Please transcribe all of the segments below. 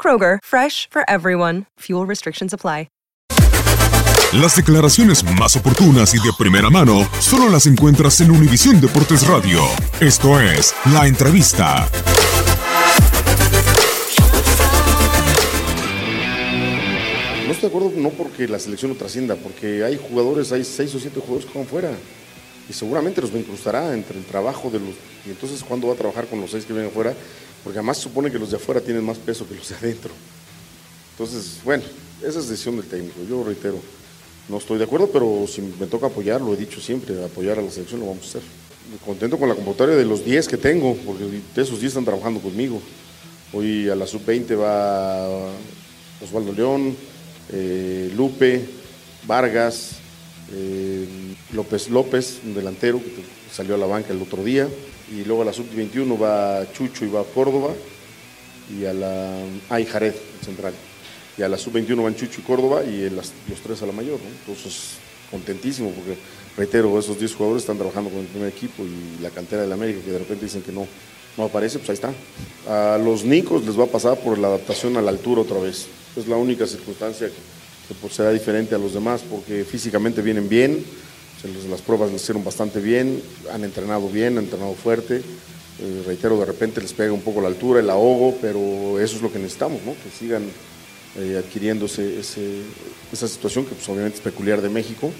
Kroger, fresh for everyone. Fuel restrictions apply. Las declaraciones más oportunas y de primera mano solo las encuentras en Univisión Deportes Radio. Esto es La Entrevista. No estoy de acuerdo no porque la selección no trascienda, porque hay jugadores, hay seis o siete jugadores que van fuera. Y seguramente los incrustará entre el trabajo de los... Y entonces, ¿cuándo va a trabajar con los seis que vienen afuera? Porque además supone que los de afuera tienen más peso que los de adentro. Entonces, bueno, esa es decisión del técnico. Yo reitero, no estoy de acuerdo, pero si me toca apoyar, lo he dicho siempre, apoyar a la selección lo vamos a hacer. Contento con la convocatoria de los 10 que tengo, porque esos 10 están trabajando conmigo. Hoy a la sub-20 va Osvaldo León, eh, Lupe, Vargas, eh, López López, un delantero que salió a la banca el otro día. Y luego a la sub-21 va Chucho y va Córdoba. Y a la. Ah, y Jared, central. Y a la sub-21 van Chucho y Córdoba y las- los tres a la mayor. ¿no? Entonces, contentísimo porque, reitero, esos 10 jugadores están trabajando con el primer equipo y la cantera del América que de repente dicen que no, no aparece, pues ahí está. A los Nicos les va a pasar por la adaptación a la altura otra vez. Es la única circunstancia que, que, pues, será diferente a los demás porque físicamente vienen bien, las pruebas les hicieron bastante bien, han entrenado bien, han entrenado fuerte. Eh, reitero, de repente les pega un poco la altura, el ahogo, pero eso es lo que necesitamos, ¿no? que sigan eh, adquiriendo ese- esa situación que pues, obviamente es peculiar de México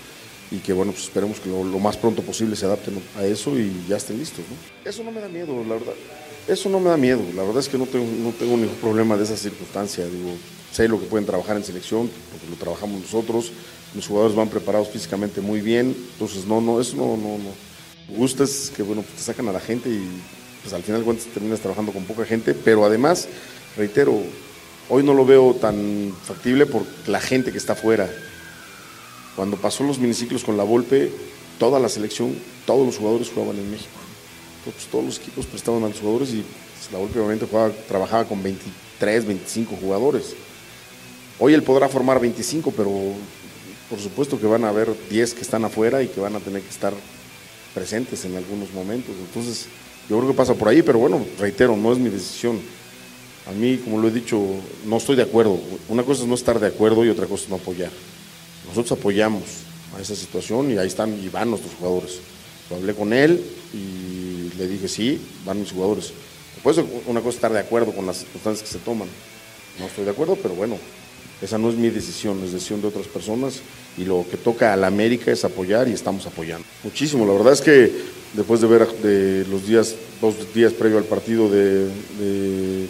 y que bueno, pues esperemos que lo, lo más pronto posible se adapten a eso y ya estén listos. ¿no? Eso no me da miedo, la verdad. Eso no me da miedo, la verdad es que no tengo, no tengo ningún problema de esa circunstancia. Digo, sé lo que pueden trabajar en selección, porque lo trabajamos nosotros, los jugadores van preparados físicamente muy bien, entonces no, no, eso no, no, no. Gusta es que bueno, pues te sacan a la gente y pues al final de cuentas terminas trabajando con poca gente, pero además, reitero, hoy no lo veo tan factible por la gente que está afuera. Cuando pasó los miniciclos con la Volpe, toda la selección, todos los jugadores jugaban en México. Entonces, todos los equipos prestaban a los jugadores y pues, la Volpe obviamente trabajaba con 23, 25 jugadores. Hoy él podrá formar 25, pero por supuesto que van a haber 10 que están afuera y que van a tener que estar presentes en algunos momentos. Entonces, yo creo que pasa por ahí, pero bueno, reitero, no es mi decisión. A mí, como lo he dicho, no estoy de acuerdo. Una cosa es no estar de acuerdo y otra cosa es no apoyar. Nosotros apoyamos a esa situación y ahí están y van nuestros jugadores. Lo hablé con él y le dije, sí, van mis jugadores. Después, una cosa es estar de acuerdo con las circunstancias que se toman. No estoy de acuerdo, pero bueno, esa no es mi decisión, es decisión de otras personas y lo que toca a la América es apoyar y estamos apoyando. Muchísimo, la verdad es que después de ver de los días, dos días previo al partido de,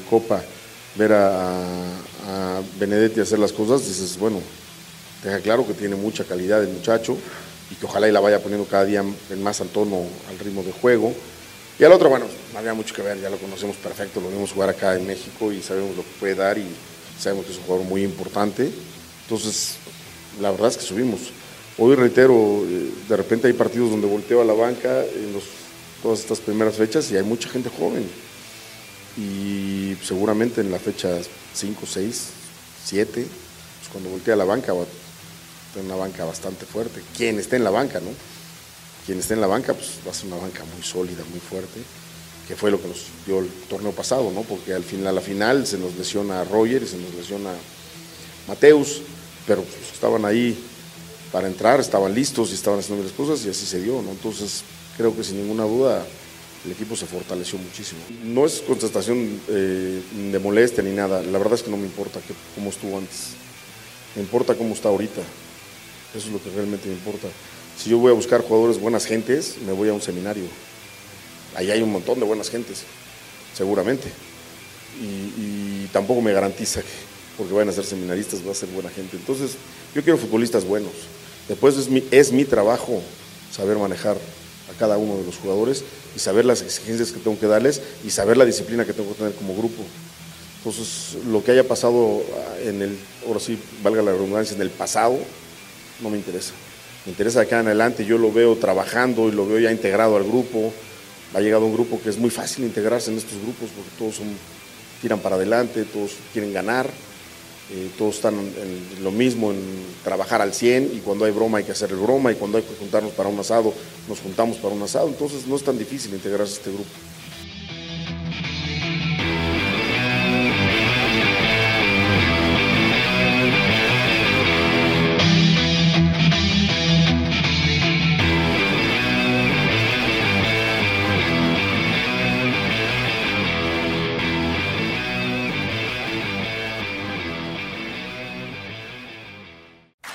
Copa, ver a, a Benedetti hacer las cosas, dices, bueno, deja claro que tiene mucha calidad el muchacho y que ojalá y la vaya poniendo cada día en más al tono, al ritmo de juego. Y al otro, bueno, no había mucho que ver, ya lo conocemos perfecto, lo vimos jugar acá en México y sabemos lo que puede dar y sabemos que es un jugador muy importante. Entonces, la verdad es que subimos. Hoy reitero, eh, de repente hay partidos donde volteo a la banca en los, todas estas primeras fechas y hay mucha gente joven. Y seguramente en la fecha 5, 6, 7, pues cuando voltea la banca, va a tener una banca bastante fuerte. Quien esté en la banca, ¿no? Quien esté en la banca, pues va a ser una banca muy sólida, muy fuerte, que fue lo que nos dio el torneo pasado, ¿no? Porque al final, a la final se nos lesiona Roger y se nos lesiona Mateus, pero pues, estaban ahí para entrar, estaban listos y estaban haciendo las cosas y así se dio, ¿no? Entonces, creo que sin ninguna duda el equipo se fortaleció muchísimo. No es contestación eh, de molestia ni nada, la verdad es que no me importa que, cómo estuvo antes, me importa cómo está ahorita, eso es lo que realmente me importa. Si yo voy a buscar jugadores buenas gentes, me voy a un seminario. Ahí hay un montón de buenas gentes, seguramente. Y, tampoco me garantiza que porque vayan a ser seminaristas va a ser buena gente. Entonces, yo quiero futbolistas buenos. Después es mi, es mi trabajo saber manejar a cada uno de los jugadores y saber las exigencias que tengo que darles y saber la disciplina que tengo que tener como grupo. Entonces, lo que haya pasado en el, ahora sí, valga la redundancia, en el pasado, no me interesa. Me interesa acá en adelante, yo lo veo trabajando y lo veo ya integrado al grupo. Ha llegado un grupo que es muy fácil integrarse en estos grupos porque todos tiran para adelante, todos quieren ganar, eh, todos están en lo mismo, en trabajar al 100 y cuando hay broma hay que hacer el broma y cuando hay que juntarnos para un asado, nos juntamos para un asado. Entonces no es tan difícil integrarse a este grupo.